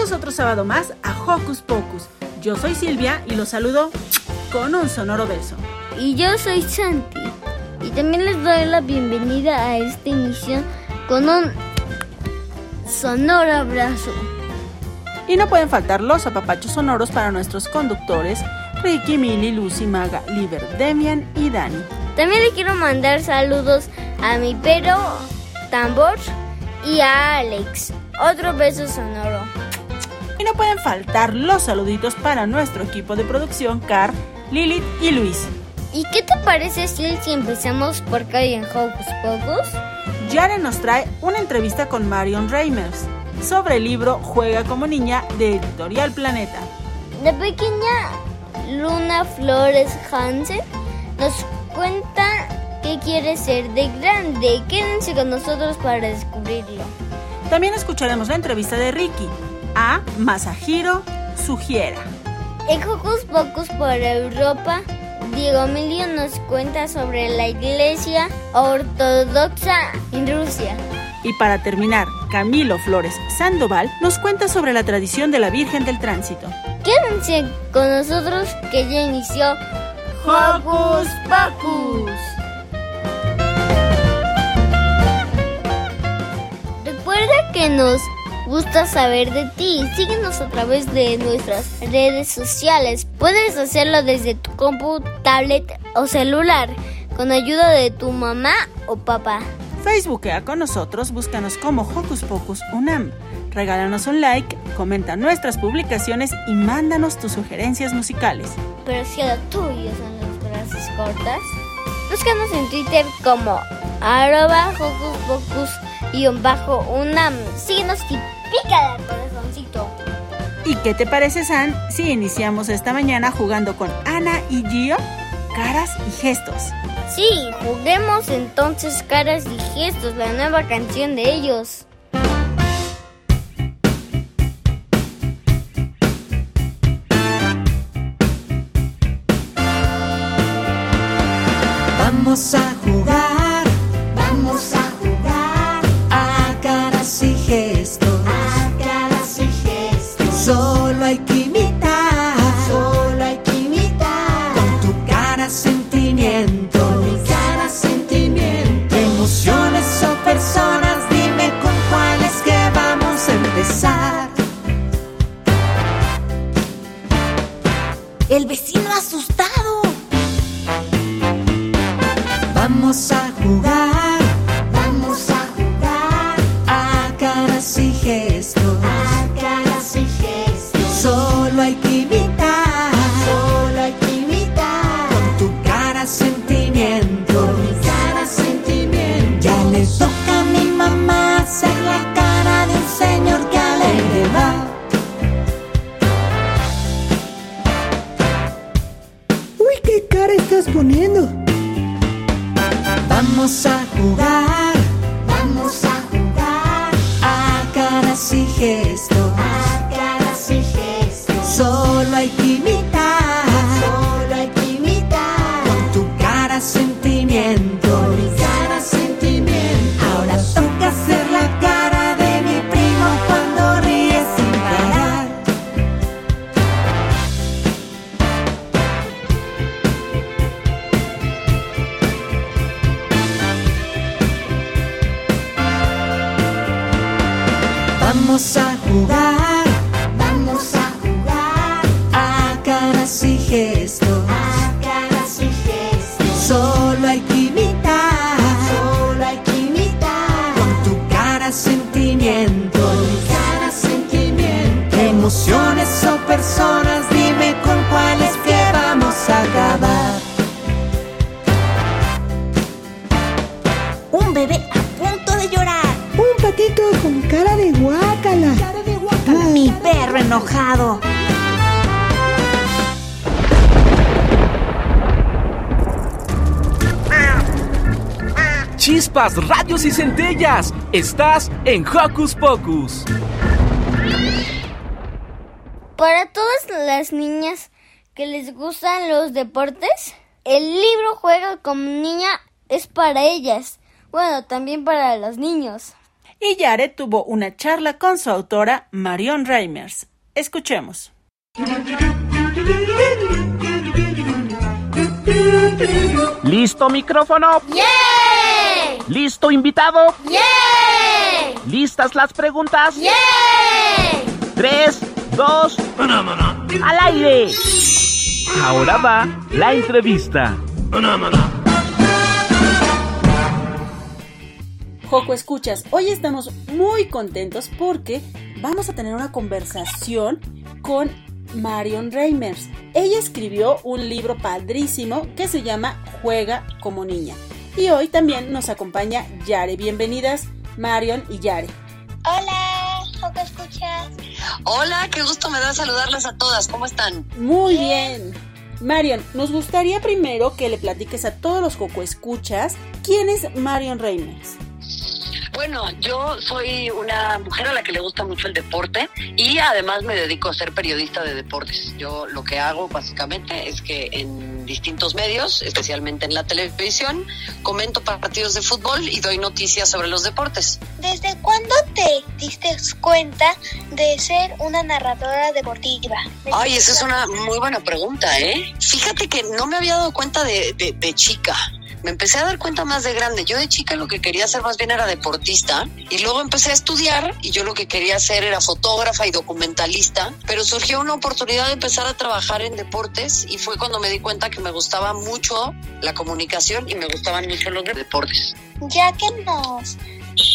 Bienvenidos otro sábado más a Hocus Pocus. Yo soy Silvia y los saludo con un sonoro beso. Y yo soy Santi. Y también les doy la bienvenida a esta emisión con un sonoro abrazo. Y no pueden faltar los apapachos sonoros para nuestros conductores Ricky, Milly, Lucy, Maga, Liber, Demian y Dani. También le quiero mandar saludos a mi perro Tambor y a Alex. Otro beso sonoro. Y no pueden faltar los saluditos para nuestro equipo de producción, Car, Lilith y Luis. ¿Y qué te parece si empezamos por acá en Hocus Pocus? Yare nos trae una entrevista con Marion Reimers sobre el libro Juega como niña de Editorial Planeta. La pequeña Luna Flores Hansen nos cuenta qué quiere ser de grande. Quédense con nosotros para descubrirlo. También escucharemos la entrevista de Ricky a Masahiro Sugiera. En Hocus Pocus por Europa, Diego Emilio nos cuenta sobre la iglesia ortodoxa en Rusia. Y para terminar, Camilo Flores Sandoval nos cuenta sobre la tradición de la Virgen del Tránsito. Quédense con nosotros que ya inició Hocus Pocus. Recuerda que nos gusta saber de ti. Síguenos a través de nuestras redes sociales. Puedes hacerlo desde tu compu, tablet o celular con ayuda de tu mamá o papá. Facebookea con nosotros, búscanos como Hocus Pocus Unam. Regálanos un like, comenta nuestras publicaciones y mándanos tus sugerencias musicales. Pero si a tuyos son las frases cortas, búscanos en Twitter como arroba Hocus Pocus bajo Unam. Síguenos y pícala corazoncito. ¿Y qué te parece, San, si iniciamos esta mañana jugando con Ana y Gio? Caras y gestos. Sí, juguemos entonces Caras y gestos, la nueva canción de ellos. Vamos a Un bebé a punto de llorar. Un patito con cara de guácala. Mi perro enojado. Chispas, radios y centellas. Estás en Hocus Pocus. Para todas las niñas que les gustan los deportes, el libro Juega como niña es para ellas. Bueno, también para los niños. Y Yare tuvo una charla con su autora, Marion Reimers. Escuchemos. ¿Listo micrófono? ¡Yay! ¿Listo invitado? ¡Yay! ¿Listas las preguntas? ¡Yay! Tres, dos, al aire. Ahora va la entrevista. Joco, escuchas, hoy estamos muy contentos porque vamos a tener una conversación con Marion Reimers. Ella escribió un libro padrísimo que se llama Juega como niña. Y hoy también nos acompaña Yare. Bienvenidas, Marion y Yare. Hola, ¿cómo escuchas? Hola, qué gusto me da saludarlas a todas. ¿Cómo están? Muy bien. Marion, nos gustaría primero que le platiques a todos los Joco escuchas quién es Marion Reimers. Bueno, yo soy una mujer a la que le gusta mucho el deporte y además me dedico a ser periodista de deportes. Yo lo que hago básicamente es que en distintos medios, especialmente en la televisión, comento partidos de fútbol y doy noticias sobre los deportes. ¿Desde cuándo te diste cuenta de ser una narradora deportiva? Ay, esa es una muy buena pregunta, ¿eh? Fíjate que no me había dado cuenta de, de- de chica. Me empecé a dar cuenta más de grande. Yo de chica lo que quería hacer más bien era deportista y luego empecé a estudiar y yo lo que quería hacer era fotógrafa y documentalista, pero surgió una oportunidad de empezar a trabajar en deportes y fue cuando me di cuenta que me gustaba mucho la comunicación y me gustaban mucho los deportes. Ya que nos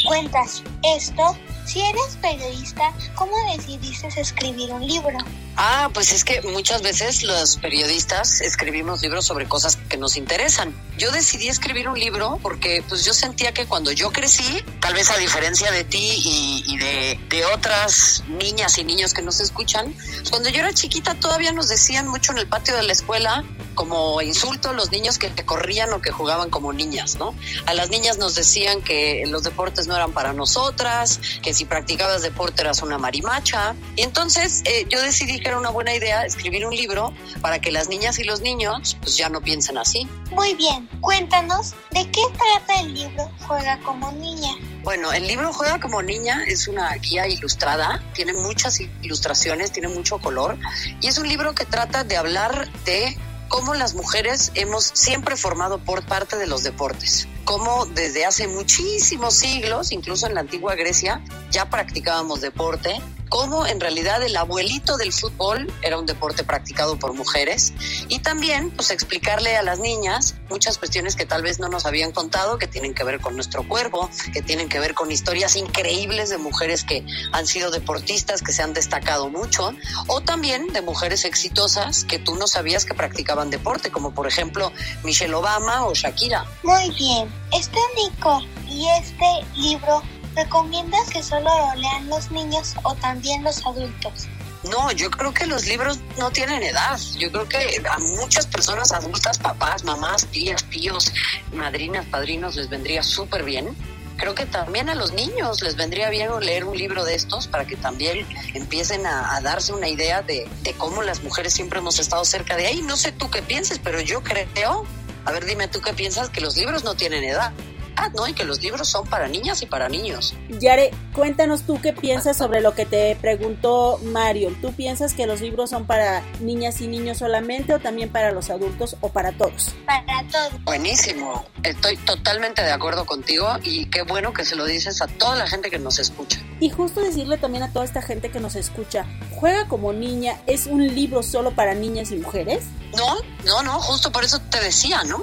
cuentas esto, si eres periodista, ¿cómo decidiste escribir un libro? Ah, pues es que muchas veces los periodistas escribimos libros sobre cosas que nos interesan. Yo decidí escribir un libro porque pues yo sentía que cuando yo crecí, tal vez a diferencia de ti y, y de, de otras niñas y niños que nos escuchan, cuando yo era chiquita todavía nos decían mucho en el patio de la escuela como insulto a los niños que corrían o que jugaban como niñas, ¿no? A las niñas nos decían que los deportes no eran para nosotras, que si practicabas deporte eras una marimacha. Y entonces eh, yo decidí que era una buena idea escribir un libro para que las niñas y los niños pues ya no piensen así. Muy bien, cuéntanos de qué trata el libro Juega como niña. Bueno, el libro Juega como niña es una guía ilustrada, tiene muchas ilustraciones, tiene mucho color y es un libro que trata de hablar de cómo las mujeres hemos siempre formado por parte de los deportes, cómo desde hace muchísimos siglos, incluso en la antigua Grecia, ya practicábamos deporte, cómo en realidad el abuelito del fútbol era un deporte practicado por mujeres y también pues explicarle a las niñas muchas cuestiones que tal vez no nos habían contado que tienen que ver con nuestro cuerpo, que tienen que ver con historias increíbles de mujeres que han sido deportistas, que se han destacado mucho o también de mujeres exitosas que tú no sabías que practicaban deporte, como por ejemplo Michelle Obama o Shakira. Muy bien, este único y este libro, ¿recomiendas que solo lo lean los niños o también los adultos? No, yo creo que los libros no tienen edad. Yo creo que a muchas personas adultas, papás, mamás, tías, tíos, madrinas, padrinos, les vendría súper bien. Creo que también a los niños les vendría bien leer un libro de estos para que también empiecen a, darse una idea de, de cómo las mujeres siempre hemos estado cerca de ahí. No sé tú qué pienses, pero yo creo, a ver, dime tú qué piensas, que los libros no tienen edad. Ah, no, y que los libros son para niñas y para niños. Yare, cuéntanos tú qué piensas sobre lo que te preguntó Marion. ¿Tú piensas que los libros son para niñas y niños solamente o también para los adultos o para todos? Para todos. Buenísimo. Estoy totalmente de acuerdo contigo y qué bueno que se lo dices a toda la gente que nos escucha. Y justo decirle también a toda esta gente que nos escucha, Juega como niña es un libro solo para niñas y mujeres. No, no, no, justo por eso te decía, ¿no?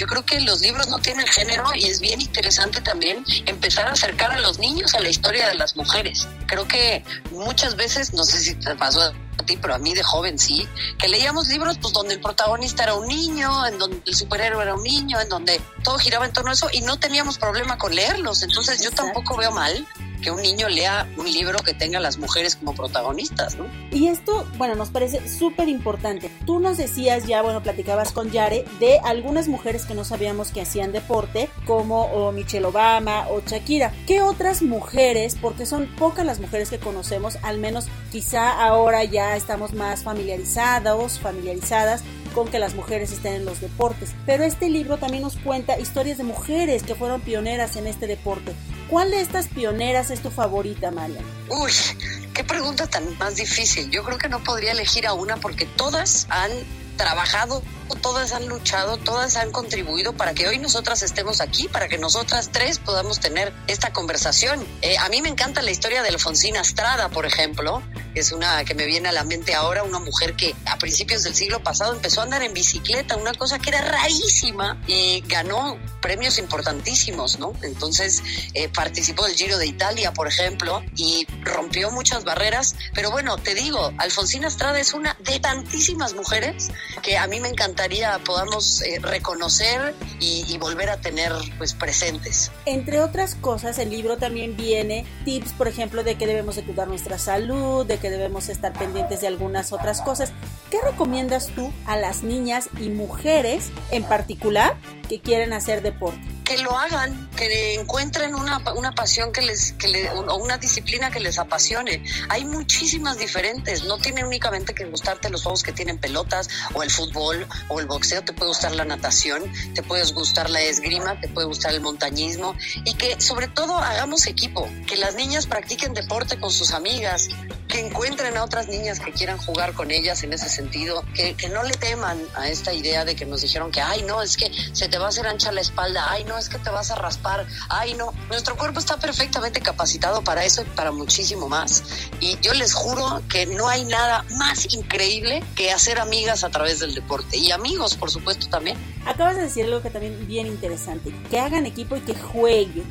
Yo creo que los libros no tienen género y es bien interesante también empezar a acercar a los niños a la historia de las mujeres. Creo que muchas veces, no sé si te pasó a ti, pero a mí de joven sí, que leíamos libros pues donde el protagonista era un niño, en donde el superhéroe era un niño, en donde todo giraba en torno a eso y no teníamos problema con leerlos. Entonces yo tampoco veo mal que un niño lea un libro que tenga a las mujeres como protagonistas, ¿no? Y esto, bueno, nos parece súper importante. Tú nos decías ya, bueno, platicabas con Yare de algunas mujeres que no sabíamos que hacían deporte, como o Michelle Obama o Shakira. ¿Qué otras mujeres, porque son pocas las mujeres que conocemos, al menos quizá ahora estamos más familiarizados, familiarizadas con que las mujeres estén en los deportes. Pero este libro también nos cuenta historias de mujeres que fueron pioneras en este deporte. ¿Cuál de estas pioneras es tu favorita, María? Uy, qué pregunta tan más difícil. Yo creo que no podría elegir a una porque todas han trabajado, todas han luchado, todas han contribuido para que hoy nosotras estemos aquí, para que nosotras tres podamos tener esta conversación. Eh, a mí me encanta la historia de Alfonsina Estrada, por ejemplo, es una que me viene a la mente ahora, una mujer que a principios del siglo pasado empezó a andar en bicicleta, una cosa que era rarísima y ganó premios importantísimos, ¿no? Entonces eh, participó del Giro de Italia, por ejemplo, y rompió muchas barreras, pero bueno, te digo, Alfonsina Estrada es una de tantísimas mujeres que a mí me encantaría podamos eh, reconocer y, volver a tener pues presentes. Entre otras cosas, el libro también viene tips, por ejemplo, de que debemos de cuidar nuestra salud, que debemos estar pendientes de algunas otras cosas. ¿Qué recomiendas tú a las niñas y mujeres en particular que quieren hacer deporte? Que lo hagan, que encuentren una, una pasión que les, que o una disciplina que les apasione. Hay muchísimas diferentes, no tiene únicamente que gustarte los juegos que tienen pelotas o el fútbol o el boxeo, te puede gustar la natación, te puede gustar la esgrima, te puede gustar el montañismo y que sobre todo hagamos equipo, que las niñas practiquen deporte con sus amigas, que encuentren a otras niñas que quieran jugar con ellas en ese sentido, que, que no le teman a esta idea de que nos dijeron que, ay, no, es que se te va a hacer ancha la espalda, ay, no, es que te vas a raspar, ay, no. Nuestro cuerpo está perfectamente capacitado para eso y para muchísimo más. Y yo les juro que no hay nada más increíble que hacer amigas a través del deporte. Y amigos, por supuesto, también. Acabas de decir algo que también bien interesante, que hagan equipo y que jueguen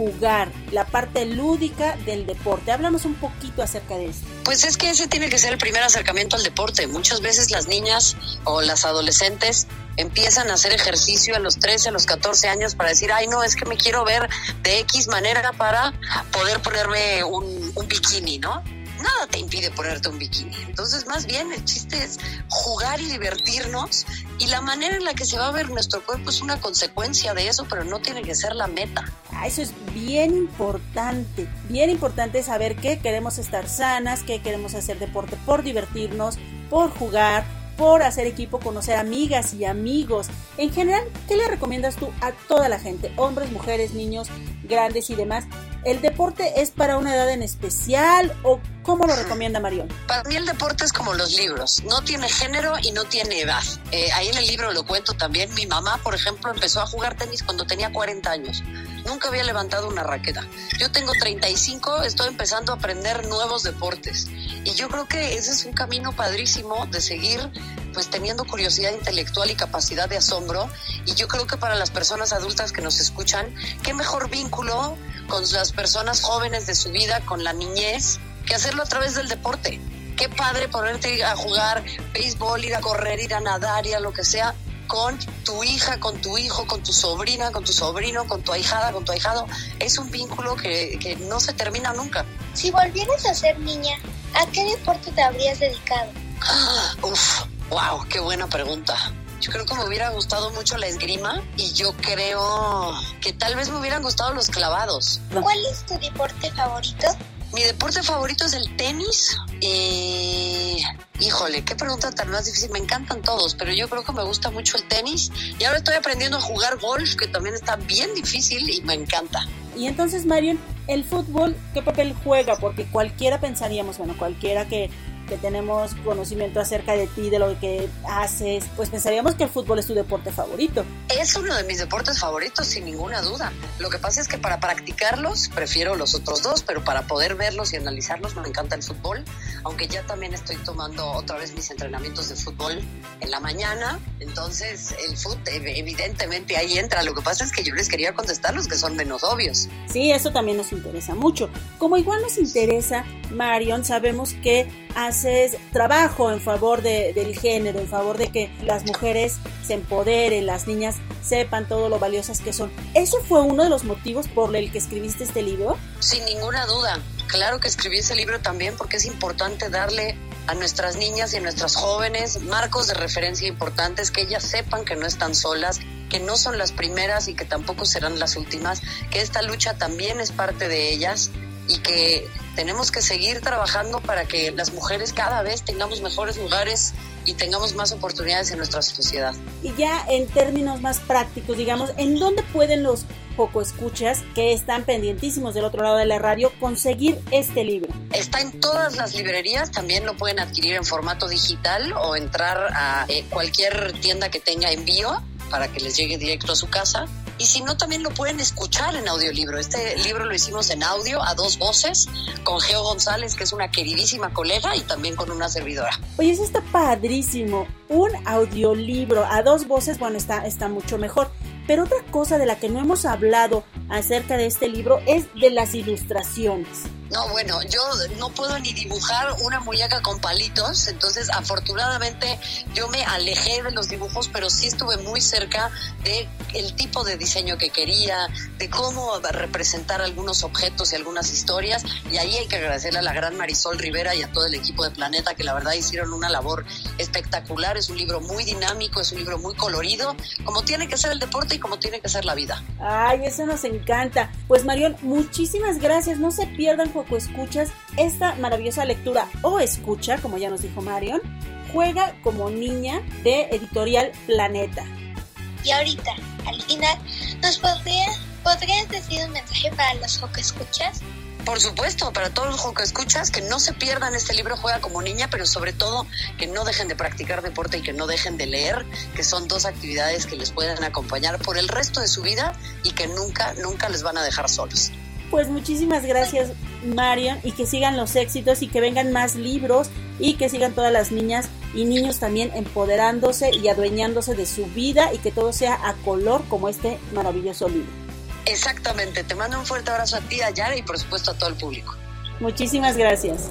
jugar, la parte lúdica del deporte. Háblanos un poquito acerca de esto. Pues es que ese tiene que ser el primer acercamiento al deporte. Muchas veces las niñas o las adolescentes empiezan a hacer ejercicio a los 13, a los 14 años para decir, ay no, es que me quiero ver de X manera para poder ponerme un, bikini, ¿no? nada te impide ponerte un bikini. Entonces, más bien el chiste es jugar y divertirnos y la manera en la que se va a ver nuestro cuerpo es una consecuencia de eso, pero no tiene que ser la meta. Ah, eso es bien importante, bien importante saber que queremos estar sanas, que queremos hacer deporte por divertirnos, por jugar, por hacer equipo, conocer amigas y amigos. En general, ¿qué le recomiendas tú a toda la gente, hombres, mujeres, niños, grandes y demás? ¿El deporte es para una edad en especial o cómo lo recomienda Marión? Para mí el deporte es como los libros, no tiene género y no tiene edad. Eh, ahí en el libro lo cuento también. Mi mamá, por ejemplo, empezó a jugar tenis cuando tenía 40 años. Nunca había levantado una raqueta. Yo tengo 35, estoy empezando a aprender nuevos deportes. Y yo creo que ese es un camino padrísimo de seguir pues teniendo curiosidad intelectual y capacidad de asombro. Y yo creo que para las personas adultas que nos escuchan, qué mejor vínculo con las personas jóvenes de su vida, con la niñez, que hacerlo a través del deporte. Qué padre ponerte a jugar béisbol, ir a correr, ir a nadar, ir a lo que sea, con tu hija, con tu hijo, con tu sobrina, con tu sobrino, con tu ahijada, con tu ahijado. Es un vínculo que, que no se termina nunca. Si volvieras a ser niña, ¿a qué deporte te habrías dedicado? Ah, uf, wow, qué buena pregunta. Yo creo que me hubiera gustado mucho la esgrima y yo creo que tal vez me hubieran gustado los clavados. ¿Cuál es tu deporte favorito? Mi deporte favorito es el tenis y... Híjole, qué pregunta tan más difícil. Me encantan todos, pero yo creo que me gusta mucho el tenis. Y ahora estoy aprendiendo a jugar golf, que también está bien difícil y me encanta. Y entonces, Marion, ¿el fútbol qué papel juega? Porque cualquiera pensaríamos, bueno, cualquiera que que tenemos conocimiento acerca de ti, de lo que haces, pues pensaríamos que el fútbol es tu deporte favorito. Es uno de mis deportes favoritos, sin ninguna duda. Lo que pasa es que para practicarlos prefiero los otros dos, pero para poder verlos y analizarlos me encanta el fútbol, aunque ya también estoy tomando otra vez mis entrenamientos de fútbol en la mañana. Entonces, el fútbol, evidentemente ahí entra. Lo que pasa es que yo les quería contestar los que son menos obvios. Sí, eso también nos interesa mucho. Como igual nos interesa, Marion, sabemos que haces trabajo en favor de, del género, en favor de que las mujeres se empoderen, las niñas sepan todo lo valiosas que son. ¿Eso fue uno de los motivos por el que escribiste este libro? Sin ninguna duda. Claro que escribí ese libro también porque es importante darle a nuestras niñas y a nuestras jóvenes marcos de referencia importantes, que ellas sepan que no están solas, que no son las primeras y que tampoco serán las últimas, que esta lucha también es parte de ellas y que tenemos que seguir trabajando para que las mujeres cada vez tengamos mejores lugares y tengamos más oportunidades en nuestra sociedad. Y ya en términos más prácticos, digamos, ¿en dónde pueden los poco escuchas que están pendientísimos del otro lado de la radio conseguir este libro? Está en todas las librerías, también lo pueden adquirir en formato digital o entrar a eh, cualquier tienda que tenga envío para que les llegue directo a su casa. Y si no, también lo pueden escuchar en audiolibro. Este libro lo hicimos en audio a dos voces con Geo González, que es una queridísima colega, y también con una servidora. Oye, eso está padrísimo. Un audiolibro a dos voces, bueno, está, está mucho mejor. Pero otra cosa de la que no hemos hablado acerca de este libro es de las ilustraciones. No, bueno, yo no puedo ni dibujar una muñeca con palitos, entonces afortunadamente yo me alejé de los dibujos, pero sí estuve muy cerca de el tipo de diseño que quería, de cómo representar algunos objetos y algunas historias, y ahí hay que agradecerle a la gran Marisol Rivera y a todo el equipo de Planeta que la verdad hicieron una labor espectacular, es un libro muy dinámico, es un libro muy colorido, como tiene que ser el deporte y como tiene que ser la vida. Ay, eso nos encanta. Pues Marión, muchísimas gracias, no se pierdan poco escuchas esta maravillosa lectura o escucha, como ya nos dijo Marion, juega como niña de editorial Planeta. Y ahorita, al final, ¿nos podrías, podrías decir un mensaje para los Joco Escuchas? Por supuesto, para todos los Joco Escuchas, que no se pierdan este libro Juega como niña, pero sobre todo que no dejen de practicar deporte y que no dejen de leer, que son dos actividades que les pueden acompañar por el resto de su vida y que nunca, nunca les van a dejar solos. Pues muchísimas gracias Marion y que sigan los éxitos y que vengan más libros y que sigan todas las niñas y niños también empoderándose y adueñándose de su vida y que todo sea a color como este maravilloso libro. Exactamente, te mando un fuerte abrazo a ti, a Yara y por supuesto a todo el público. Muchísimas gracias.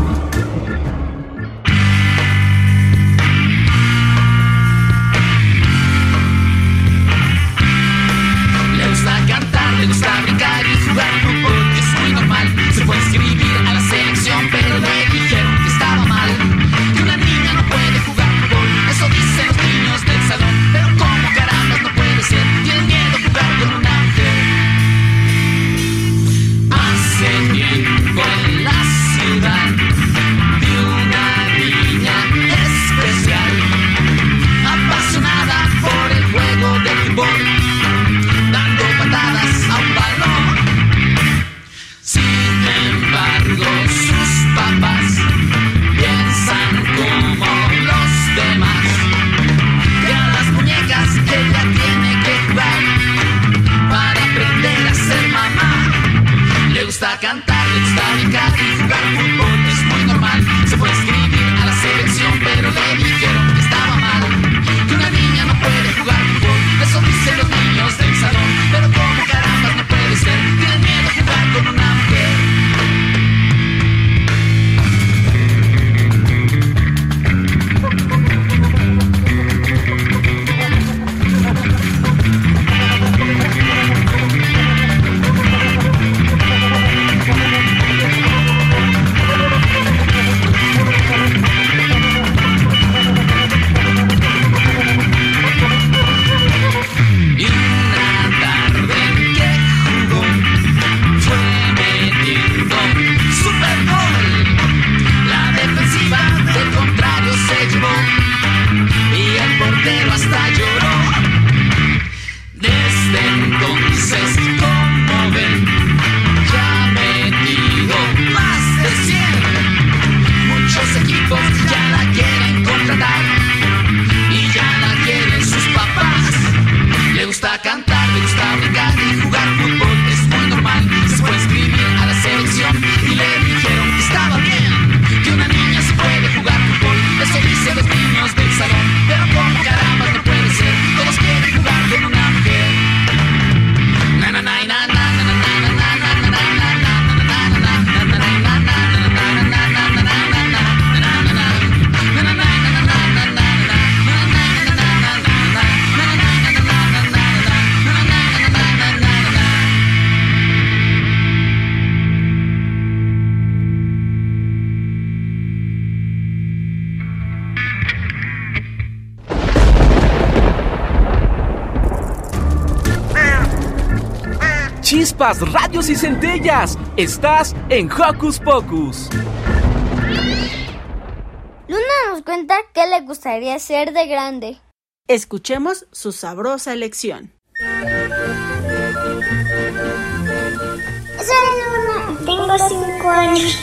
Chispas, radios y centellas. Estás en Hocus Pocus. Luna nos cuenta qué le gustaría ser de grande. Escuchemos su sabrosa elección. Soy Luna, tengo cinco años.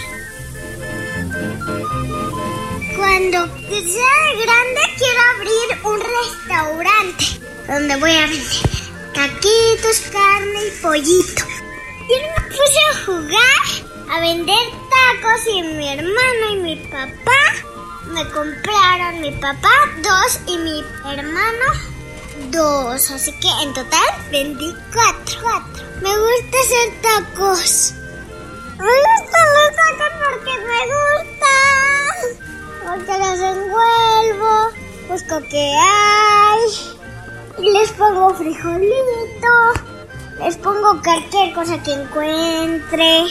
Cuando sea grande quiero abrir un restaurante donde voy a vender caquitos, carne y pollito. Y me puse a jugar, a vender tacos y mi hermano y mi papá me compraron mi papá dos y mi hermano dos. Así que en total vendí cuatro. cuatro. Me gusta hacer tacos. Me gustan los tacos porque me gustan. Porque los envuelvo, busco qué hay. Y les pongo frijolito. Les pongo cualquier cosa que encuentre.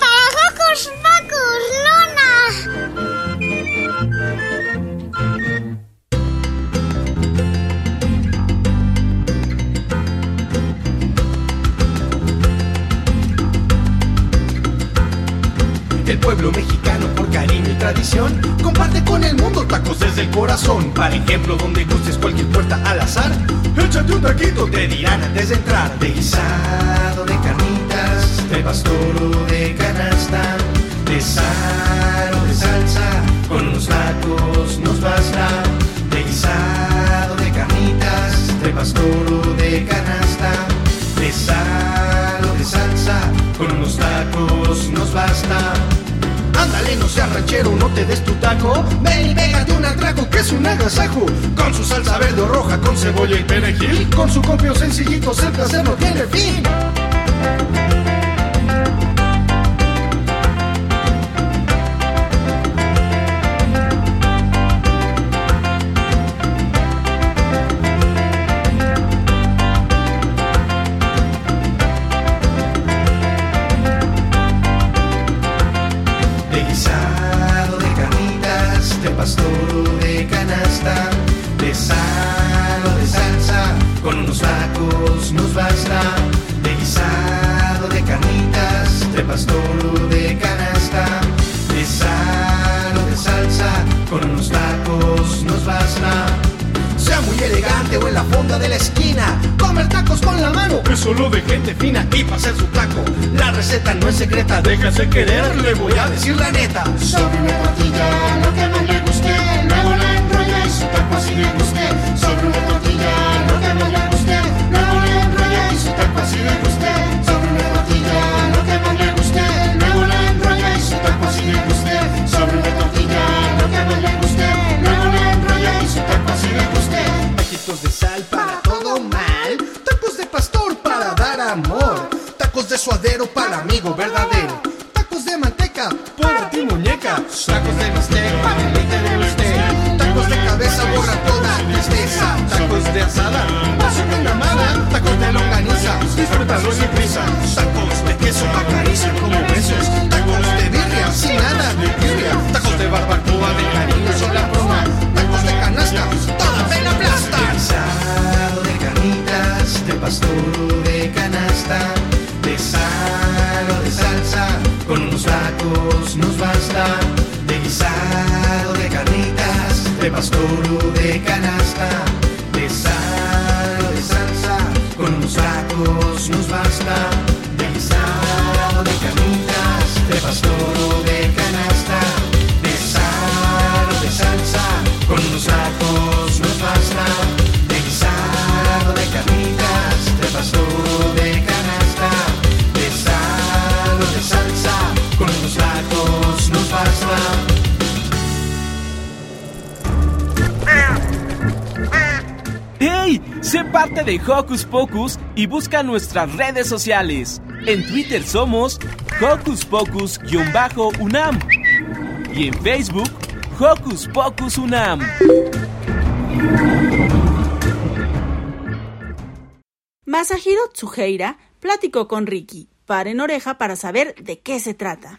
Para Hocus Pocus, Luna. El pueblo mexicano cariño y tradición comparte con el mundo tacos desde el corazón. Para ejemplo, donde gustes cualquier puerta al azar, échate un taquito, te dirán antes de entrar. De guisado, de carnitas, de pastor o de canasta, de sal o de salsa, con unos tacos nos basta. De guisado, de carnitas, de pastor o de canasta, de sal o de salsa, con unos tacos nos basta. Ándale, no seas ranchero, no te des tu taco. Ven y pégate un atraco que es un agasajo. Con su salsa verde o roja, con cebolla y perejil. Con su copio sencillito, el placer no tiene fin. De la esquina, comer tacos con la mano es solo de gente fina y para hacer su taco. La receta no es secreta, déjase querer, le voy a decir la neta. Sobre una tortilla, lo que más le guste, luego la enrolla y su taco así le guste. Sobre una tortilla, lo que más le guste, luego la enrolla y su taco así le guste. Taquitos de sal para todo mal, tacos de pastor para dar amor, tacos de suadero para amigo verdadero, tacos de manteca para ti muñeca, tacos de bistec para el eje de bistec, tacos de cabeza borra toda tristeza, tacos de asada, paso con la amada, tacos de longaniza, disfrútalo sin prisa, tacos de queso acarician como besos, tacos de birria sin nada de birria, tacos de barbacoa de cariño son la broma, tacos de canasta, pastor de canasta, de sal o de salsa, con unos tacos nos basta. De guisado de carnitas, de pastor o de canasta, de sal o de salsa, con unos tacos nos basta. De guisado de carnitas, de pastor o de canasta, Sé parte de Hocus Pocus y busca nuestras redes sociales. En Twitter somos Hocus Pocus-UNAM y en Facebook Hocus Pocus UNAM. Masahiro Tsuheira platicó con Ricky. Paren oreja para saber de qué se trata.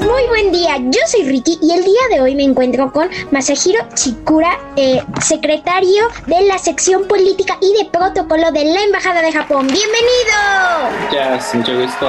Escuchas? Muy buen día. Yo soy Ricky y el día de hoy me encuentro con Masahiro Chikura, eh, secretario de la sección política y de protocolo de la Embajada de Japón. ¡Bienvenido! Muchas, mucho gusto.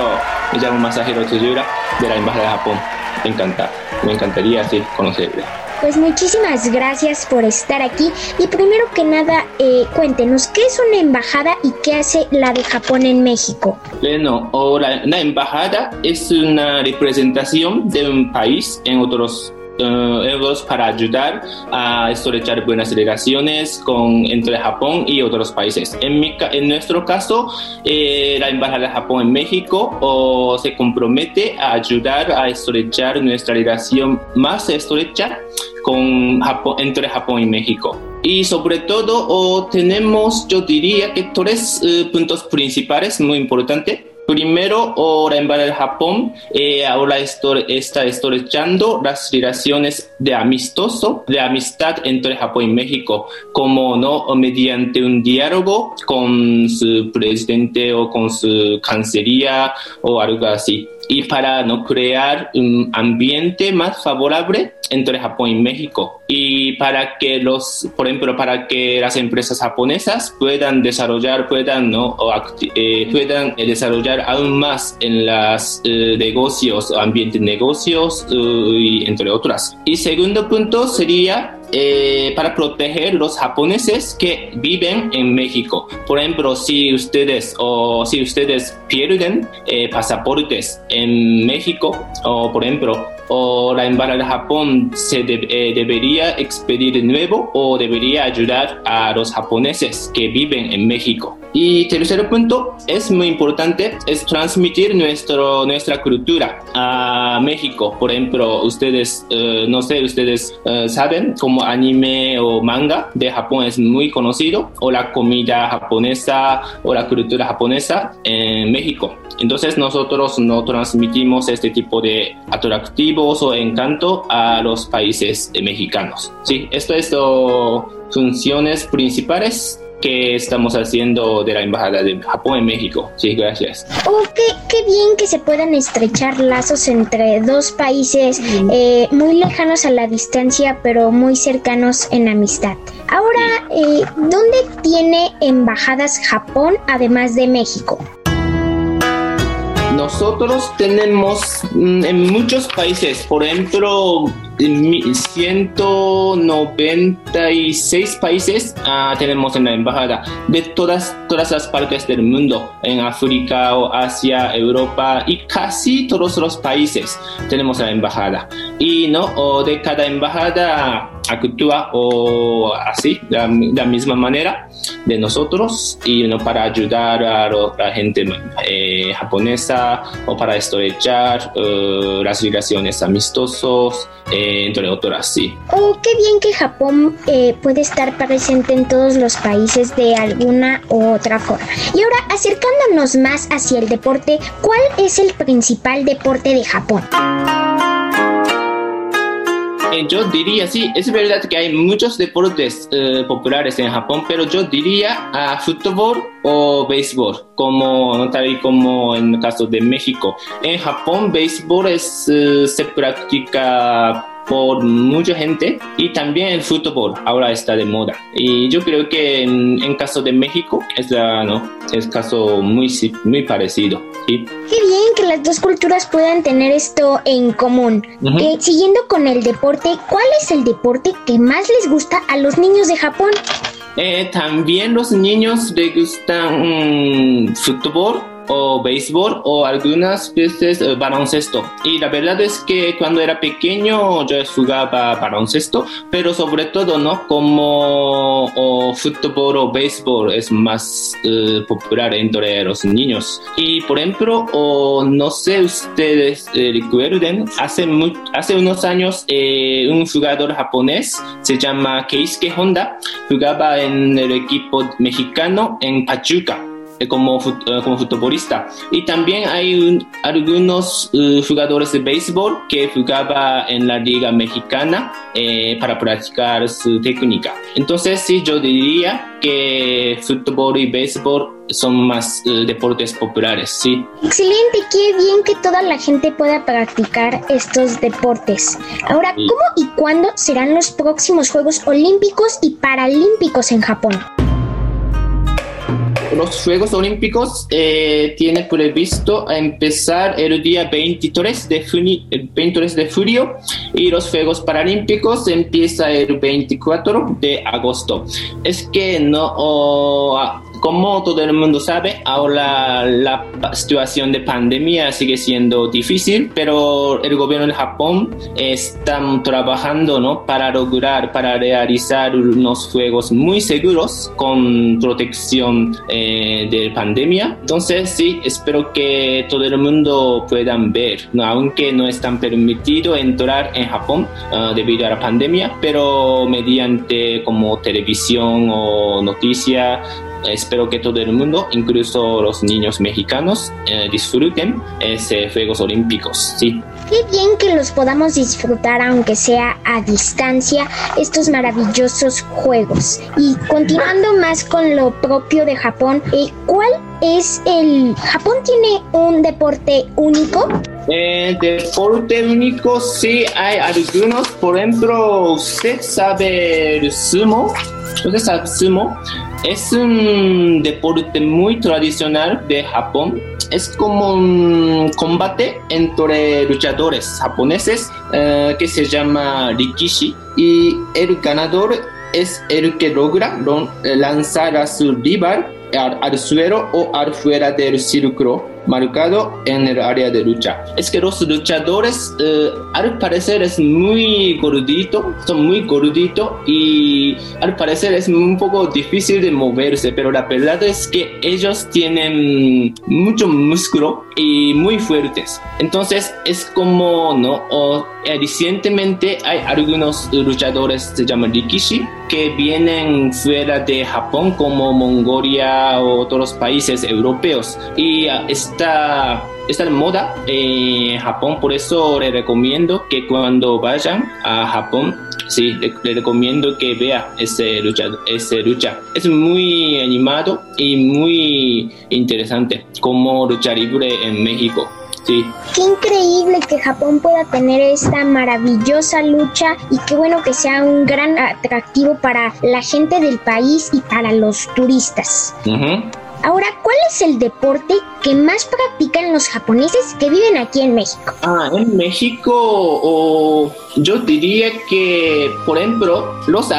Me llamo Masahiro Tsuyura de la Embajada de Japón. Me encanta, me encantaría sí, conocerle. Pues muchísimas gracias por estar aquí y primero que nada eh, cuéntenos qué es una embajada y qué hace la de Japón en México. Bueno, la, una embajada es una representación de un país en otros euros para ayudar a estrechar buenas relaciones con, entre Japón y otros países. En, mi, en nuestro caso, eh, la Embajada de Japón en México o se compromete a ayudar a estrechar nuestra relación más estrecha con Japón, entre Japón y México. Y sobre todo o tenemos, yo diría que tres eh, puntos principales muy importantes. Primero, la Embajada de Japón eh, ahora está estrechando las relaciones de amistoso, de amistad entre Japón y México, como no mediante un diálogo con su presidente o con su cancillería o algo así y para no crear un ambiente más favorable entre Japón y México. Y para que los por ejemplo para que las empresas japonesas puedan desarrollar puedan no eh, puedan desarrollar aún más en los eh, negocios ambiente de negocios eh, y entre otras. Y segundo punto sería eh, para proteger los japoneses que viven en México. Por ejemplo, si ustedes o si ustedes pierden eh, pasaportes en México o por ejemplo o la embajada de Japón se eh, debería expedir de nuevo o debería ayudar a los japoneses que viven en México. Y tercer punto, es muy importante, es transmitir nuestro, nuestra cultura a México. Por ejemplo, ustedes, eh, no sé, ustedes eh, saben como anime o manga de Japón es muy conocido, o la comida japonesa o la cultura japonesa en México. Entonces nosotros no transmitimos este tipo de atractivos o encanto a los países mexicanos. Sí, esto es lo, funciones principales que estamos haciendo de la Embajada de Japón en México. Sí, gracias. Oh, qué, qué bien que se puedan estrechar lazos entre dos países eh, muy lejanos a la distancia, pero muy cercanos en amistad. Ahora, eh, ¿dónde tiene embajadas Japón además de México? Nosotros tenemos mm, en muchos países, por ejemplo, 196 países ah, tenemos en la embajada de todas, todas las partes del mundo, en África o Asia, Europa y casi todos los países tenemos la embajada. Y no, o de cada embajada actúa o así, de la, misma manera de nosotros y no para ayudar a la gente eh, japonesa o para estrechar eh, las relaciones amistosos eh, entre otras, sí. Oh, qué bien que Japón eh, puede estar presente en todos los países de alguna u otra forma. Y ahora, acercándonos más hacia el deporte, ¿cuál es el principal deporte de Japón? Eh, yo diría, sí, es verdad que hay muchos deportes eh, populares en Japón, pero yo diría a fútbol o béisbol, como tal y como en el caso de México. En Japón, béisbol es, eh, se practica por mucha gente y también el fútbol ahora está de moda. Y yo creo que en, caso de México es, la, ¿no? es caso muy, muy parecido. ¿sí? Qué bien que las dos culturas puedan tener esto en común. Eh, siguiendo con el deporte, ¿cuál es el deporte que más les gusta a los niños de Japón? Eh, también los niños les gustan mm, fútbol o béisbol o algunas veces eh, baloncesto. Y la verdad es que cuando era pequeño yo jugaba baloncesto, pero sobre todo, ¿no? Como o fútbol o béisbol es más eh, popular entre los niños. Y por ejemplo, o no sé ustedes eh, recuerden, hace, hace unos años un jugador japonés se llama Keisuke Honda, jugaba en el equipo mexicano en Pachuca eh, como, fut- eh, como futbolista. Y también hay un- algunos eh, jugadores de béisbol que jugaban en la liga mexicana eh, para practicar su técnica. Entonces sí, yo diría que fútbol y béisbol son más eh, deportes populares, sí. Excelente, qué bien que toda la gente pueda practicar estos deportes. Ahora. ¿cómo y cuándo serán los próximos Juegos Olímpicos y Paralímpicos en Japón? Los Juegos Olímpicos eh, tiene previsto empezar el día 23 de, junio, el 23 de julio y los Juegos Paralímpicos empieza el 24 de agosto. Es que no, oh, ah, como todo el mundo sabe, ahora la situación de pandemia sigue siendo difícil, pero el gobierno de Japón está trabajando ¿no? para lograr, para realizar unos juegos muy seguros con protección eh, de pandemia. Entonces sí, espero que todo el mundo puedan ver, ¿no? aunque no es tan permitido entrar en Japón ah, debido a la pandemia, pero mediante como televisión o noticia Espero que todo el mundo, incluso los niños mexicanos, eh, disfruten esos Juegos Olímpicos. Sí. Qué bien que los podamos disfrutar, aunque sea a distancia, estos maravillosos juegos. Y continuando más con lo propio de Japón, eh, ¿cuál es el... Japón tiene un deporte único? Eh, deporte único, sí, hay algunos. Por ejemplo, ¿usted sabe el sumo? ¿Usted sabe sumo? Es un deporte muy tradicional de Japón. Es como un combate entre luchadores japoneses eh, que se llama Rikishi. Y el ganador es el que logra lo- lanzar a su rival al, al suelo o al fuera del círculo marcado en el área de lucha. Es que los luchadores eh, al parecer es muy gordito, son muy gorditos y al parecer es un poco difícil de moverse, pero la verdad es que ellos tienen mucho músculo y muy fuertes. Entonces es como, ¿no? O, eh, recientemente hay algunos luchadores, se llaman Rikishi, que vienen fuera de Japón como Mongolia o otros países europeos y ah, está en moda en Japón por eso le recomiendo que cuando vayan a Japón sí le, le recomiendo que vea ese lucha ese lucha es muy animado y muy interesante como lucha libre en México sí Qué increíble que Japón pueda tener esta maravillosa lucha y qué bueno que sea un gran atractivo para la gente del país y para los turistas. Ujú. Ahora, ¿cuál es el deporte que más practican los japoneses que viven aquí en México? Ah, en México o yo diría que, por ejemplo, los,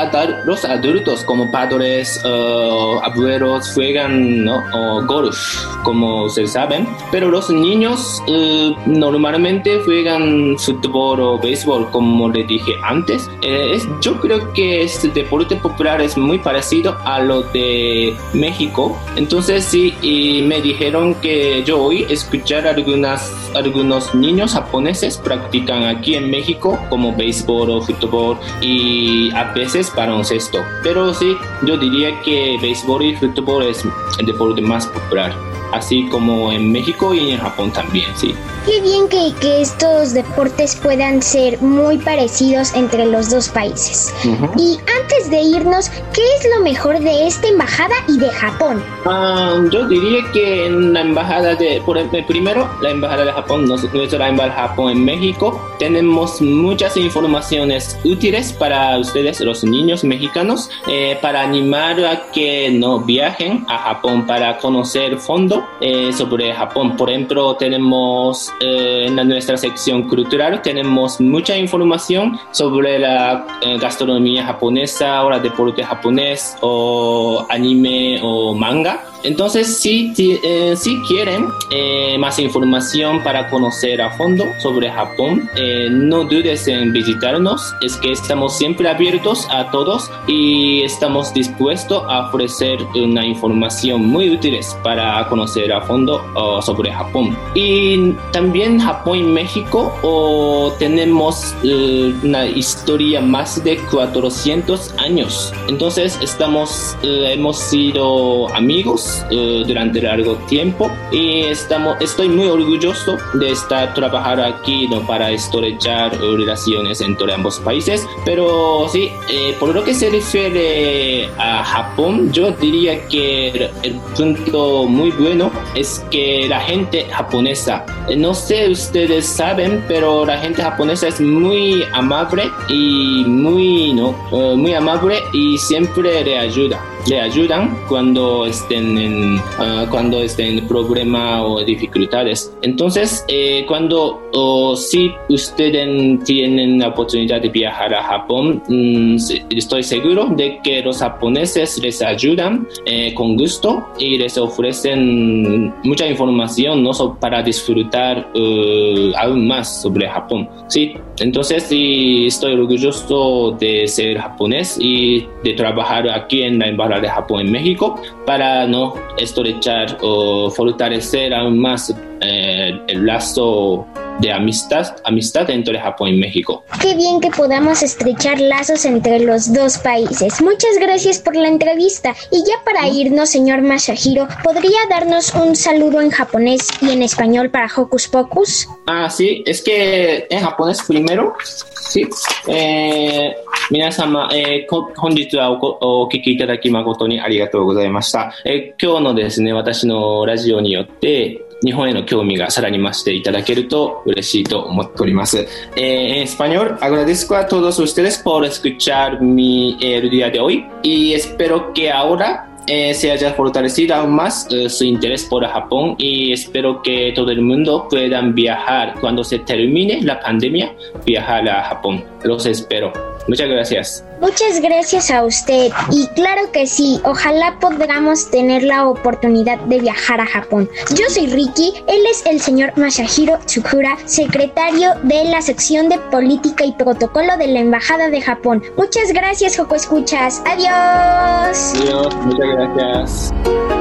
los adultos como padres, eh, abuelos juegan ¿no? o golf, como se saben, pero los niños eh, normalmente juegan fútbol o béisbol, como le dije antes. Eh, es- yo creo que este deporte popular es muy parecido a lo de México. Entonces sí, y me dijeron que yo hoy escuchar algunas, algunos niños japoneses practican aquí en México como béisbol o fútbol y a veces baloncesto. Pero sí, yo diría que béisbol y fútbol es el deporte más popular. Así como en México y en Japón también, sí. Qué bien que, que estos deportes puedan ser muy parecidos entre los dos países. Ujú. Y antes de irnos, ¿qué es lo mejor de esta embajada y de Japón? Ah, yo diría que en la embajada de, por ejemplo, primero, la embajada de Japón, nuestra embajada de Japón en México, tenemos muchas informaciones útiles para ustedes, los niños mexicanos, eh, para animar a que no viajen a Japón para conocer fondo eh, sobre Japón. Por ejemplo, tenemos eh, en nuestra sección cultural tenemos mucha información sobre la eh, gastronomía japonesa o la deporte japonés o anime o manga. Entonces, si, eh, quieren eh, más información para conocer a fondo sobre Japón, eh, no dudes en visitarnos. Es que estamos siempre abiertos a todos y estamos dispuestos a ofrecer una información muy útil para conocer a fondo oh, sobre Japón. Y también Japón y México tenemos eh, una historia más de 400 años. Entonces, estamos, hemos sido amigos eh, durante largo tiempo y estamos, estoy muy orgulloso de estar trabajar aquí ¿no? para estrechar eh, relaciones entre ambos países. Pero sí, eh, por lo que se refiere a Japón, yo diría que el, el punto muy bueno es que la gente japonesa, eh, no sé ustedes saben, pero la gente japonesa es muy amable y muy, ¿no? Eh, muy amable y siempre le ayuda le ayudan cuando estén en ah, cuando estén en problema o dificultades. Entonces eh, cuando o si ustedes tienen la oportunidad de viajar a Japón mm, estoy seguro de que los japoneses les ayudan eh, con gusto y les ofrecen mucha información no So- para disfrutar eh, aún más sobre Japón sí entonces sí estoy orgulloso de ser japonés y de trabajar aquí en la embajada de Japón en México para no estrechar o fortalecer aún más eh, el lazo de amistad, amistad entre Japón y México. Qué bien que podamos estrechar lazos entre los dos países. Muchas gracias por la entrevista. Y ya para irnos, señor Masahiro, ¿podría darnos un saludo en japonés y en español para Hocus Pocus? Ah, sí, es que en japonés primero, sí. Eh, 皆様、えーこ本日はおこお聞きいただき誠にありがとうございました。えー今日のですね、私のラジオによって、 日本への興味がさらに増していただけると嬉しいと思っております。Eh, en español, agradezco a todos ustedes por escuchar mi eh, el día de hoy y espero que ahora eh, se haya fortalecido aún más eh, su interés por Japón y espero que todo el mundo puedan viajar cuando se termine la pandemia, viajar a Japón. Los espero. Muchas gracias. Muchas gracias a usted. Y claro que sí, ojalá podamos tener la oportunidad de viajar a Japón. Yo soy Ricky, él es el señor Masahiro Tsukura, secretario de la sección de política y protocolo de la Embajada de Japón. Muchas gracias, Joco Escuchas. Adiós. Adiós, muchas gracias.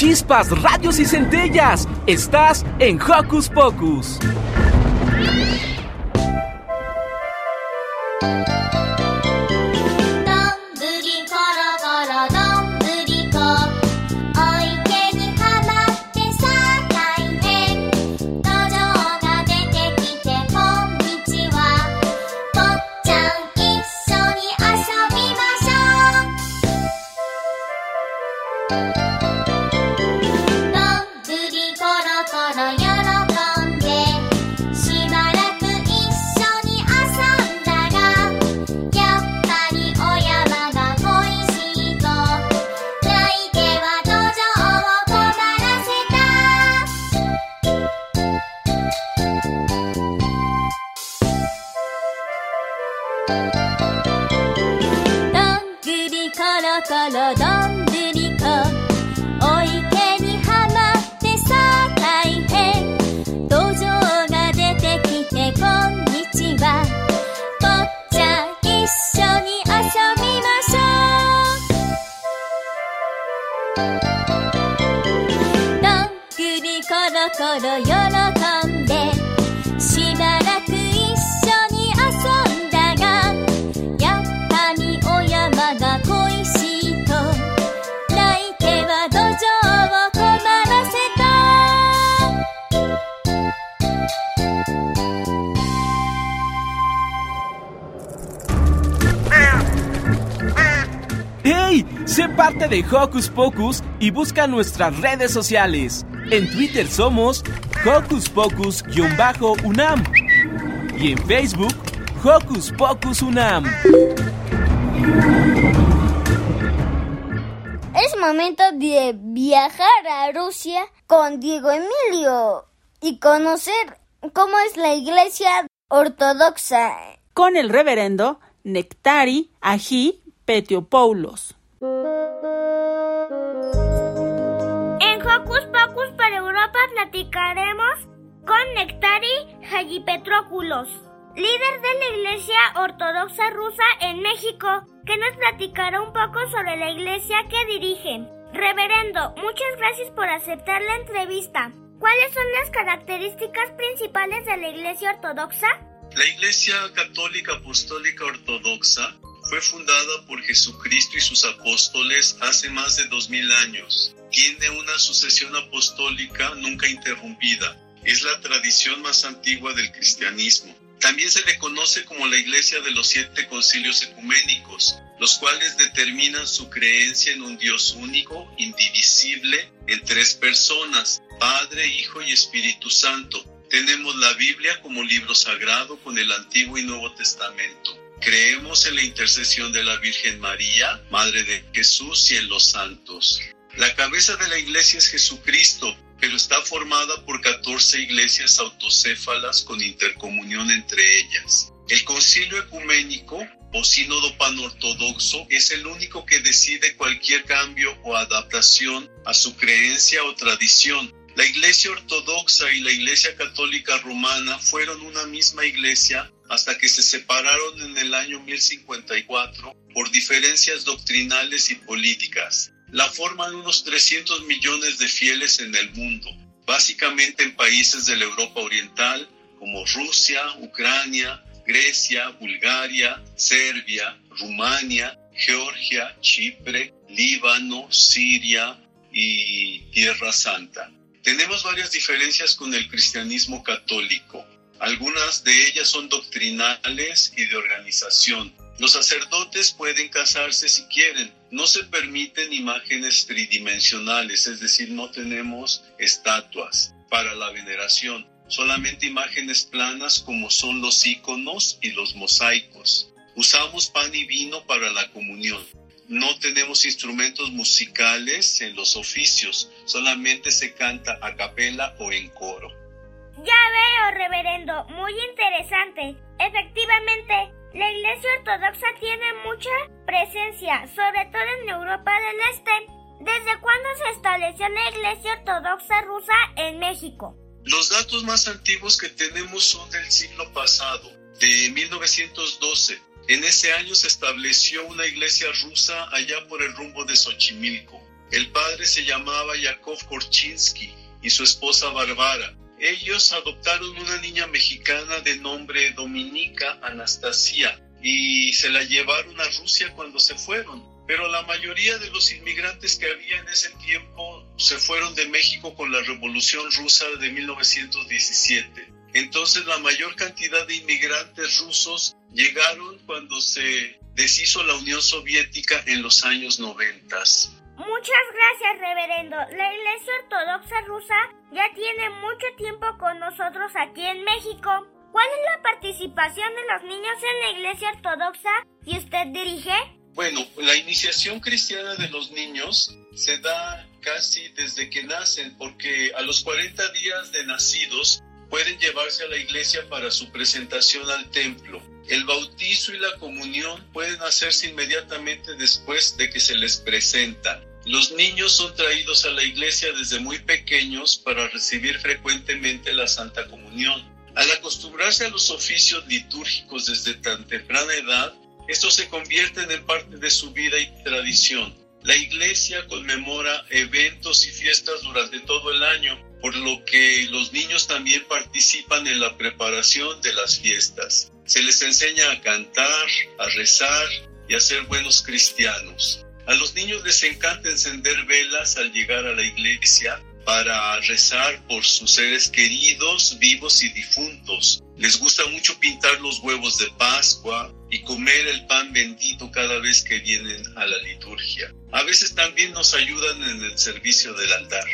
Chispas, radios y centellas. Estás en Hocus Pocus. ¡Hey! Sé parte de Hocus Pocus y busca nuestras redes sociales. En Twitter somos Hocus Pocus-UNAM y en Facebook Hocus Pocus UNAM. Es momento de viajar a Rusia con Diego Emilio y conocer cómo es la iglesia ortodoxa. Con el reverendo Nectari Ají Petiopoulos. En Hocus Pocus para Europa platicaremos con Nectari Petróculos, líder de la Iglesia Ortodoxa Rusa en México, que nos platicará un poco sobre la iglesia que dirige. Reverendo, muchas gracias por aceptar la entrevista. ¿Cuáles son las características principales de la Iglesia Ortodoxa? La Iglesia Católica Apostólica Ortodoxa fue fundada por Jesucristo y sus apóstoles hace más de dos mil años. Tiene una sucesión apostólica nunca interrumpida. Es la tradición más antigua del cristianismo. También se le conoce como la Iglesia de los siete concilios ecuménicos, los cuales determinan su creencia en un Dios único, indivisible, en tres personas, Padre, Hijo y Espíritu Santo. Tenemos la Biblia como libro sagrado con el Antiguo y Nuevo Testamento. Creemos en la intercesión de la Virgen María, Madre de Jesús y en los santos. La cabeza de la iglesia es Jesucristo, pero está formada por 14 iglesias autocéfalas con intercomunión entre ellas. El concilio ecuménico o sínodo panortodoxo es el único que decide cualquier cambio o adaptación a su creencia o tradición. La iglesia ortodoxa y la iglesia católica romana fueron una misma iglesia hasta que se separaron en el año 1054 por diferencias doctrinales y políticas. La forman unos 300 millones de fieles en el mundo, básicamente en países de la Europa Oriental como Rusia, Ucrania, Grecia, Bulgaria, Serbia, Rumania, Georgia, Chipre, Líbano, Siria y Tierra Santa. Tenemos varias diferencias con el cristianismo católico. Algunas de ellas son doctrinales y de organización. Los sacerdotes pueden casarse si quieren. No se permiten imágenes tridimensionales, es decir, no tenemos estatuas para la veneración, solamente imágenes planas como son los íconos y los mosaicos. Usamos pan y vino para la comunión. No tenemos instrumentos musicales en los oficios, solamente se canta a capela o en coro. Ya veo, reverendo, muy interesante. Efectivamente, la Iglesia Ortodoxa tiene mucha presencia, sobre todo en Europa del Este. ¿Desde cuándo se estableció la Iglesia Ortodoxa rusa en México? Los datos más antiguos que tenemos son del siglo pasado, de 1912. En ese año se estableció una iglesia rusa allá por el rumbo de Xochimilco. El padre se llamaba Yakov Korchinsky y su esposa Barbara. Ellos adoptaron una niña mexicana de nombre Dominica Anastasia y se la llevaron a Rusia cuando se fueron. Pero la mayoría de los inmigrantes que había en ese tiempo se fueron de México con la Revolución Rusa de 1917. Entonces la mayor cantidad de inmigrantes rusos llegaron cuando se deshizo la Unión Soviética en los años 90. Muchas gracias, reverendo. La Iglesia Ortodoxa rusa ya tiene mucho tiempo con nosotros aquí en México. ¿Cuál es la participación de los niños en la Iglesia Ortodoxa que usted dirige? Bueno, la iniciación cristiana de los niños se da casi desde que nacen, porque a los 40 días de nacidos pueden llevarse a la iglesia para su presentación al templo. El bautizo y la comunión pueden hacerse inmediatamente después de que se les presenta. Los niños son traídos a la iglesia desde muy pequeños para recibir frecuentemente la Santa Comunión. Al acostumbrarse a los oficios litúrgicos desde tan temprana edad, estos se convierten en parte de su vida y tradición. La iglesia conmemora eventos y fiestas durante todo el año, por lo que los niños también participan en la preparación de las fiestas. Se les enseña a cantar, a rezar y a ser buenos cristianos. A los niños les encanta encender velas al llegar a la iglesia para rezar por sus seres queridos, vivos y difuntos. Les gusta mucho pintar los huevos de Pascua y comer el pan bendito cada vez que vienen a la liturgia. A veces también nos ayudan en el servicio del altar.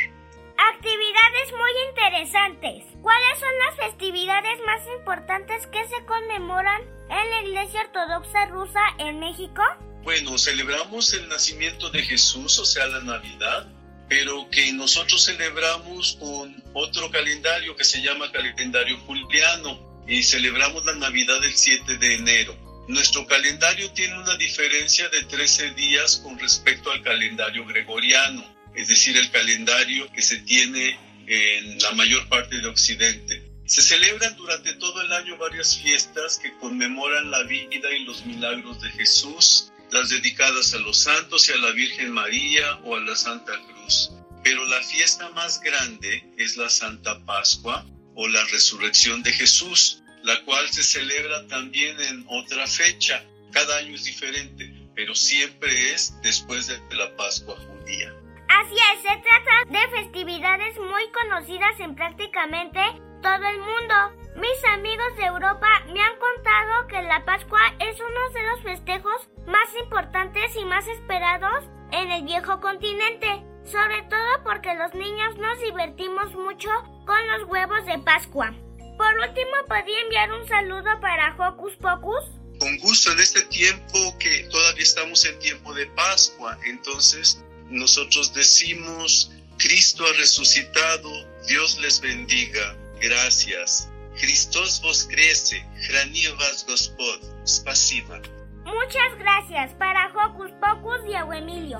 Actividades muy interesantes. ¿Cuáles son las festividades más importantes que se conmemoran en la Iglesia Ortodoxa Rusa en México? Bueno, celebramos el nacimiento de Jesús, o sea, la Navidad, pero que nosotros celebramos con otro calendario que se llama calendario juliano y celebramos la Navidad el 7 de enero. Nuestro calendario tiene una diferencia de 13 días con respecto al calendario gregoriano, es decir, el calendario que se tiene en la mayor parte de Occidente. Se celebran durante todo el año varias fiestas que conmemoran la vida y los milagros de Jesús las dedicadas a los santos y a la Virgen María o a la Santa Cruz. Pero la fiesta más grande es la Santa Pascua o la Resurrección de Jesús, la cual se celebra también en otra fecha. Cada año es diferente, pero siempre es después de la Pascua judía. Así es, se trata de festividades muy conocidas en prácticamente todo el mundo. Mis amigos de Europa me han contado que la Pascua es uno de los festejos más importantes y más esperados en el viejo continente, sobre todo porque los niños nos divertimos mucho con los huevos de Pascua. Por último, ¿podría enviar un saludo para Hocus Pocus? Con gusto, en este tiempo que todavía estamos en tiempo de Pascua, entonces nosotros decimos, Cristo ha resucitado, Dios les bendiga, gracias. Christos воскресе, храни вас Господь. Спасибо. Muchas gracias para Hocus Pocus y Abu Emilio.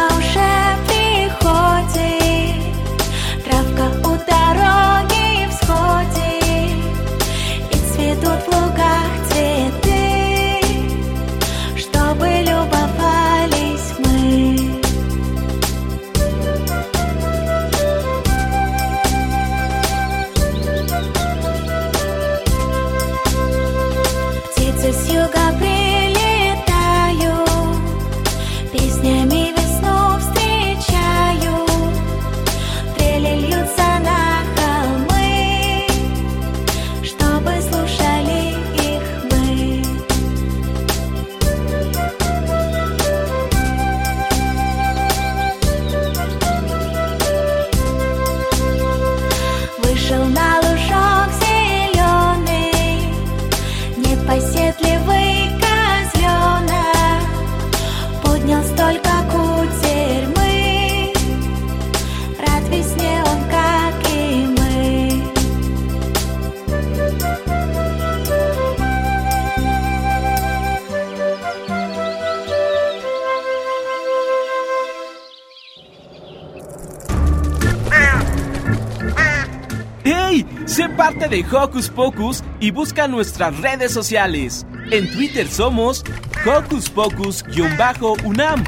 De Hocus Pocus y busca nuestras redes sociales. En Twitter somos Hocus Pocus-UNAM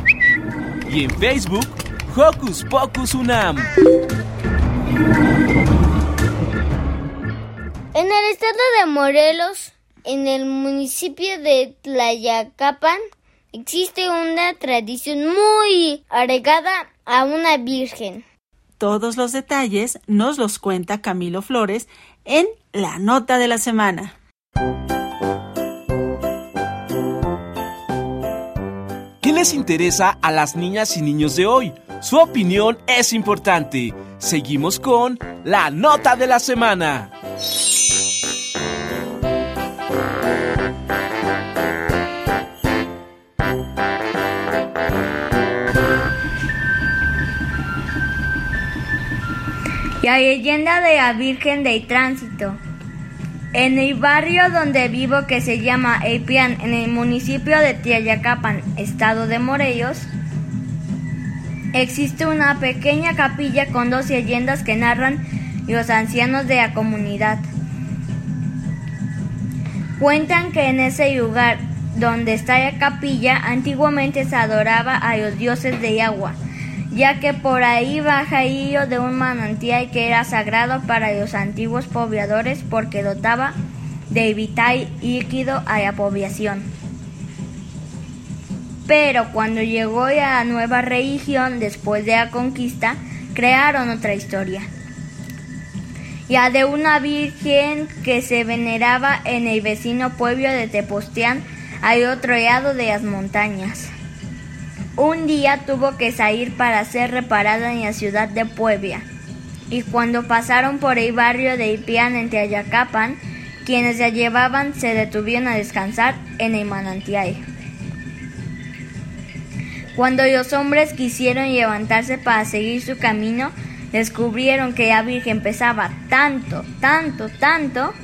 y en Facebook Hocus Pocus UNAM. En el estado de Morelos, en el municipio de Tlayacapan, existe una tradición muy arraigada a una virgen. Todos los detalles nos los cuenta Camilo Flores en La Nota de la Semana. ¿Qué les interesa a las niñas y niños de hoy? Su opinión es importante. Seguimos con la nota de la semana. La leyenda de la Virgen del Tránsito. En el barrio donde vivo que se llama Eipian, en el municipio de Tlayacapan, estado de Morelos, existe una pequeña capilla con dos leyendas que narran los ancianos de la comunidad. Cuentan que en ese lugar donde está la capilla antiguamente se adoraba a los dioses de agua, ya que por ahí baja hilo de un manantial que era sagrado para los antiguos pobladores porque dotaba de vital líquido a la población. Pero cuando llegó la nueva religión después de la conquista, crearon otra historia. Ya de una virgen que se veneraba en el vecino pueblo de Tepoztlán al otro lado de las montañas. Un día tuvo que salir para ser reparada en la ciudad de Puebla. Y cuando pasaron por el barrio de Ipián en Tlayacapan, quienes la llevaban se detuvieron a descansar en el manantial. Cuando los hombres quisieron levantarse para seguir su camino, descubrieron que la Virgen pesaba tanto, tanto, tanto,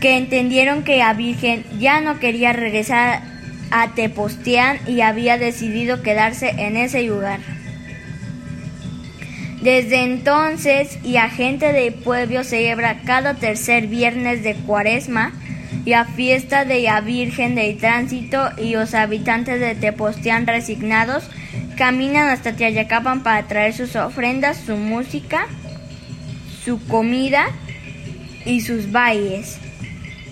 que entendieron que la Virgen ya no quería regresar a Tepoztlán y había decidido quedarse en ese lugar. Desde entonces, la gente del pueblo celebra cada tercer viernes de cuaresma la fiesta de la Virgen del Tránsito y los habitantes de Tepoztlán resignados caminan hasta Tlayacapan para traer sus ofrendas, su música, su comida y sus bailes,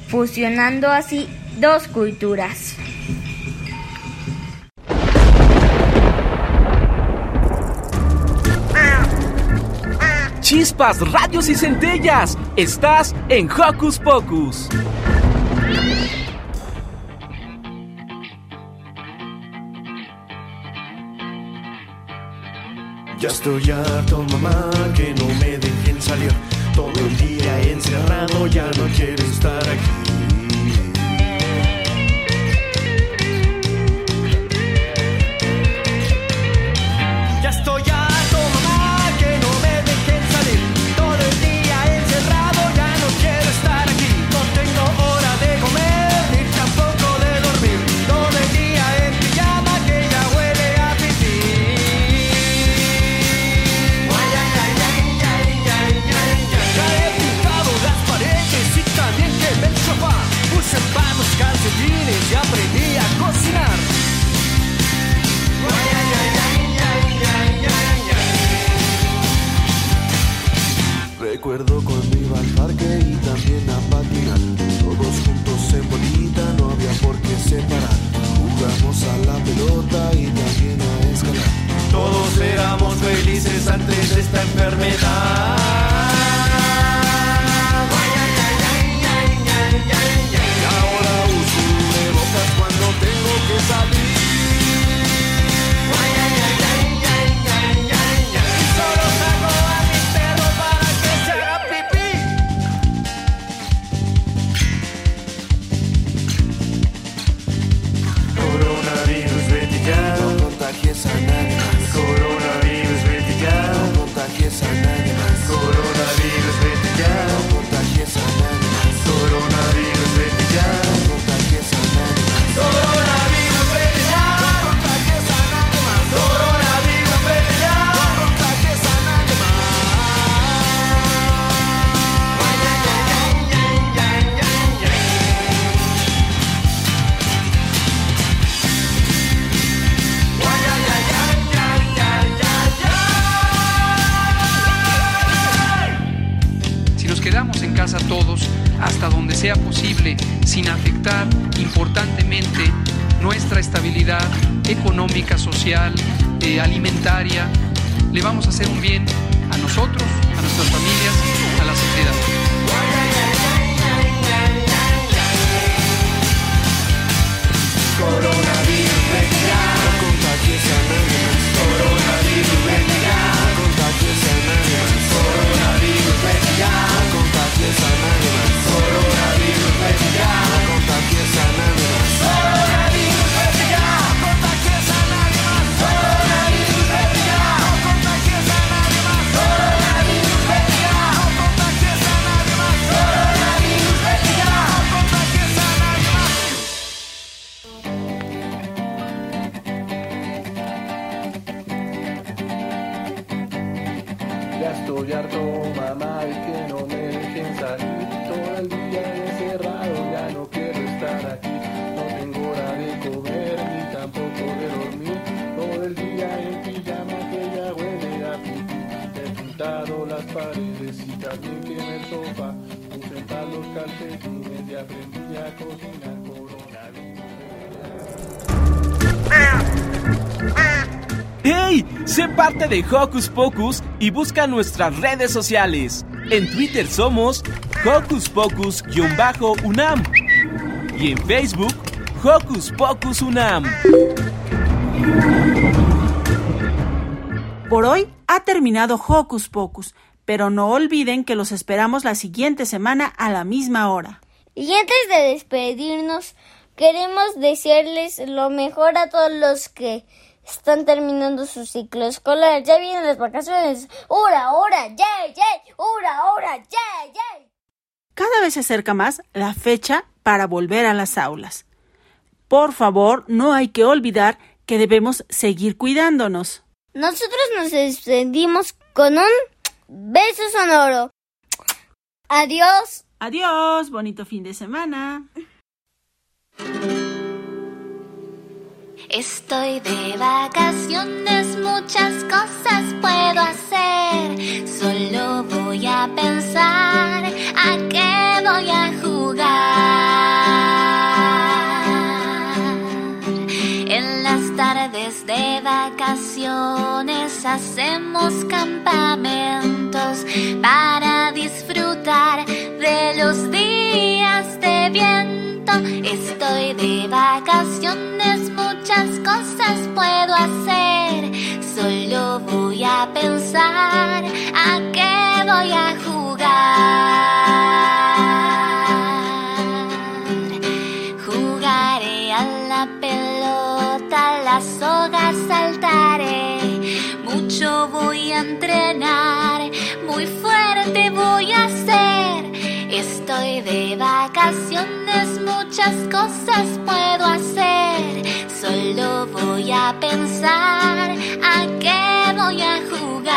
fusionando así dos culturas. Chispas, radios y centellas. Estás en Hocus Pocus. Ya estoy harto, mamá, que no me dejen salir. Todo el día encerrado, ya no quiero estar aquí. Recuerdo cuando iba al parque y también a patinar. Todos juntos en bolita, no había por qué separar. Jugamos a la pelota y también a escalar. Todos éramos felices antes de esta enfermedad. De Hocus Pocus y busca nuestras redes sociales. En Twitter somos Hocus Pocus-UNAM y en Facebook Hocus Pocus UNAM. Por hoy ha terminado Hocus Pocus, pero no olviden que los esperamos la siguiente semana a la misma hora. Y antes de despedirnos, queremos desearles lo mejor a todos los que están terminando su ciclo escolar. Ya vienen las vacaciones. ¡Hora, hora! ¡Yay, yay! ¡Hora, hora! ¡Yay, yay! Cada vez se acerca más la fecha para volver a las aulas. Por favor, no hay que olvidar que debemos seguir cuidándonos. Nosotros nos despedimos con un beso sonoro. Adiós. Adiós, bonito fin de semana. Estoy de vacaciones, muchas cosas puedo hacer. Solo voy a pensar a qué voy a jugar. En las tardes de vacaciones hacemos campamentos para disfrutar de los días de viento. Estoy de vacaciones, muchas cosas puedo hacer. Solo voy a pensar a qué voy a jugar. Jugaré a la pelota, las sogas saltaré. Mucho voy a entrenar, muy fuerte voy a ser. Estoy de vacaciones, muchas cosas puedo hacer. Solo voy a pensar a qué voy a jugar.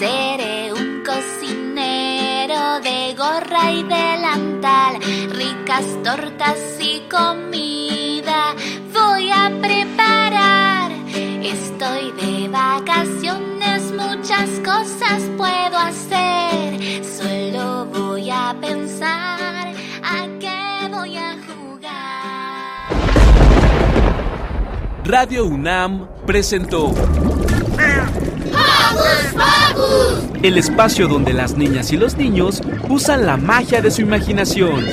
Seré un cocinero de gorra y delantal, ricas tortas y comida voy a preparar. Estoy de vacaciones, muchas cosas puedo hacer. Solo voy a pensar a qué voy a jugar. Radio UNAM presentó el espacio donde las niñas y los niños usan la magia de su imaginación.